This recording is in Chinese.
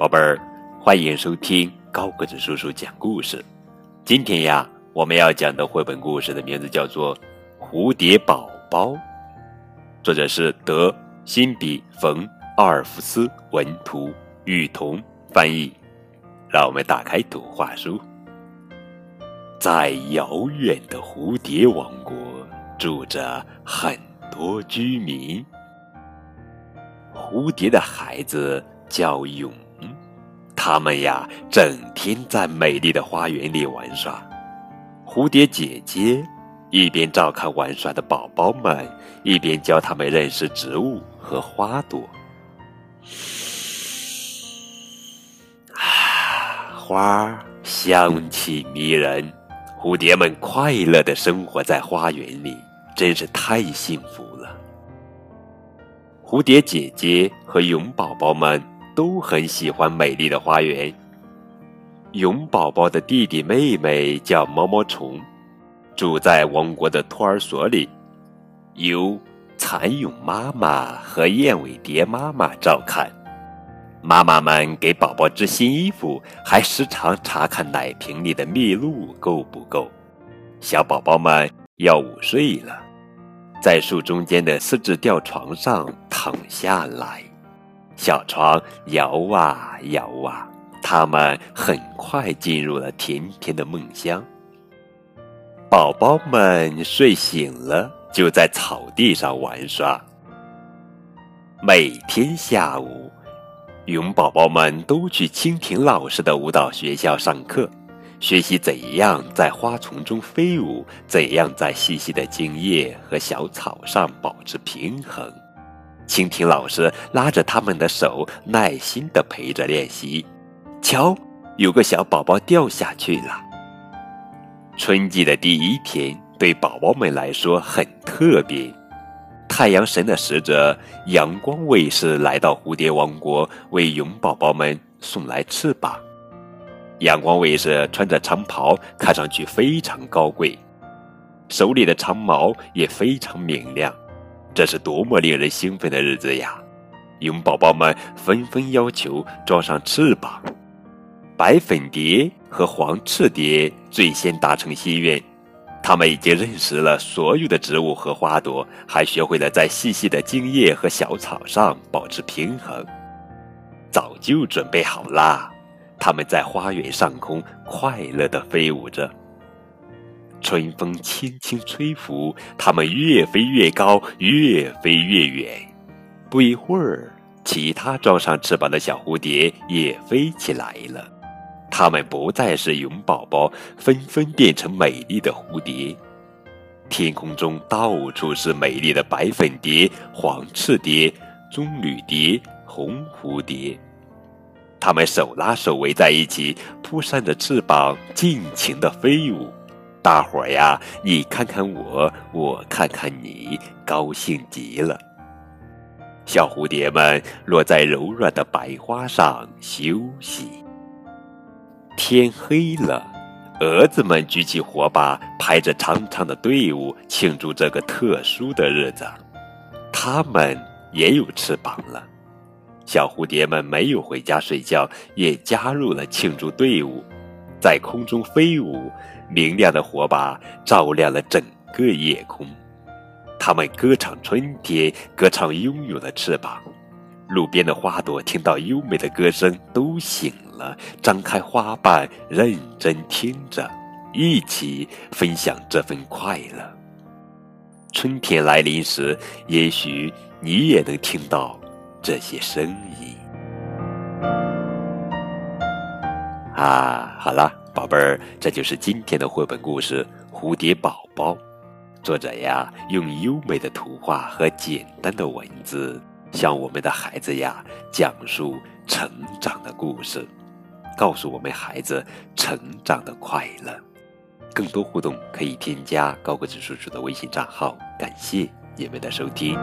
宝贝儿，欢迎收听高个子叔叔讲故事。今天呀，我们要讲的绘本故事的名字叫做《蝴蝶宝宝》，作者是德辛比冯奥尔夫斯文图，雨桐翻译。让我们打开图画书，在遥远的蝴蝶王国，住着很多居民。蝴蝶的孩子叫蛹。他们呀，整天在美丽的花园里玩耍。蝴蝶姐姐一边照看玩耍的宝宝们，一边教他们认识植物和花朵。啊，花香气迷人，蝴蝶们快乐的生活在花园里，真是太幸福了。蝴蝶姐姐和蛹宝宝们。都很喜欢美丽的花园。蛹宝宝的弟弟妹妹叫毛毛虫，住在王国的托儿所里，由蚕蛹妈妈和燕尾蝶妈妈照看。妈妈们给宝宝织新衣服，还时常查看奶瓶里的蜜露够不够。小宝宝们要午睡了，在树中间的四只吊床上躺下来。小床摇啊摇啊，他们很快进入了甜甜的梦乡。宝宝们睡醒了，就在草地上玩耍。每天下午，蛹宝宝们都去蜻蜓老师的舞蹈学校上课，学习怎样在花丛中飞舞，怎样在细细的茎叶和小草上保持平衡。蜻蜓老师拉着他们的手，耐心地陪着练习。瞧，有个小宝宝掉下去了。春季的第一天对宝宝们来说很特别。太阳神的使者阳光卫士来到蝴蝶王国，为蛹宝宝们送来翅膀。阳光卫士穿着长袍，看上去非常高贵，手里的长矛也非常明亮。这是多么令人兴奋的日子呀！蛹宝宝们纷纷要求装上翅膀。白粉蝶和黄翅蝶最先达成心愿，他们已经认识了所有的植物和花朵，还学会了在细细的茎叶和小草上保持平衡。早就准备好啦，他们在花园上空快乐地飞舞着。春风轻轻吹拂，它们越飞越高，越飞越远。不一会儿，其他装上翅膀的小蝴蝶也飞起来了。它们不再是蛹宝宝，纷纷变成美丽的蝴蝶。天空中到处是美丽的白粉蝶、黄翅蝶、棕榈蝶、红蝴蝶。它们手拉手围在一起，扑扇着翅膀，尽情地飞舞。大伙呀，你看看我，我看看你，高兴极了。小蝴蝶们落在柔软的白花上休息。天黑了，蛾子们举起火把，排着长长的队伍，庆祝这个特殊的日子。它们也有翅膀了。小蝴蝶们没有回家睡觉，也加入了庆祝队伍。在空中飞舞，明亮的火把照亮了整个夜空。它们歌唱春天，歌唱拥有的翅膀。路边的花朵听到优美的歌声，都醒了，张开花瓣，认真听着，一起分享这份快乐。春天来临时，也许你也能听到这些声音。啊，好了，宝贝儿，这就是今天的绘本故事《蝴蝶宝宝》。作者呀，用优美的图画和简单的文字，向我们的孩子呀讲述成长的故事，告诉我们孩子成长的快乐。更多互动可以添加高个子叔叔的微信账号。感谢你们的收听。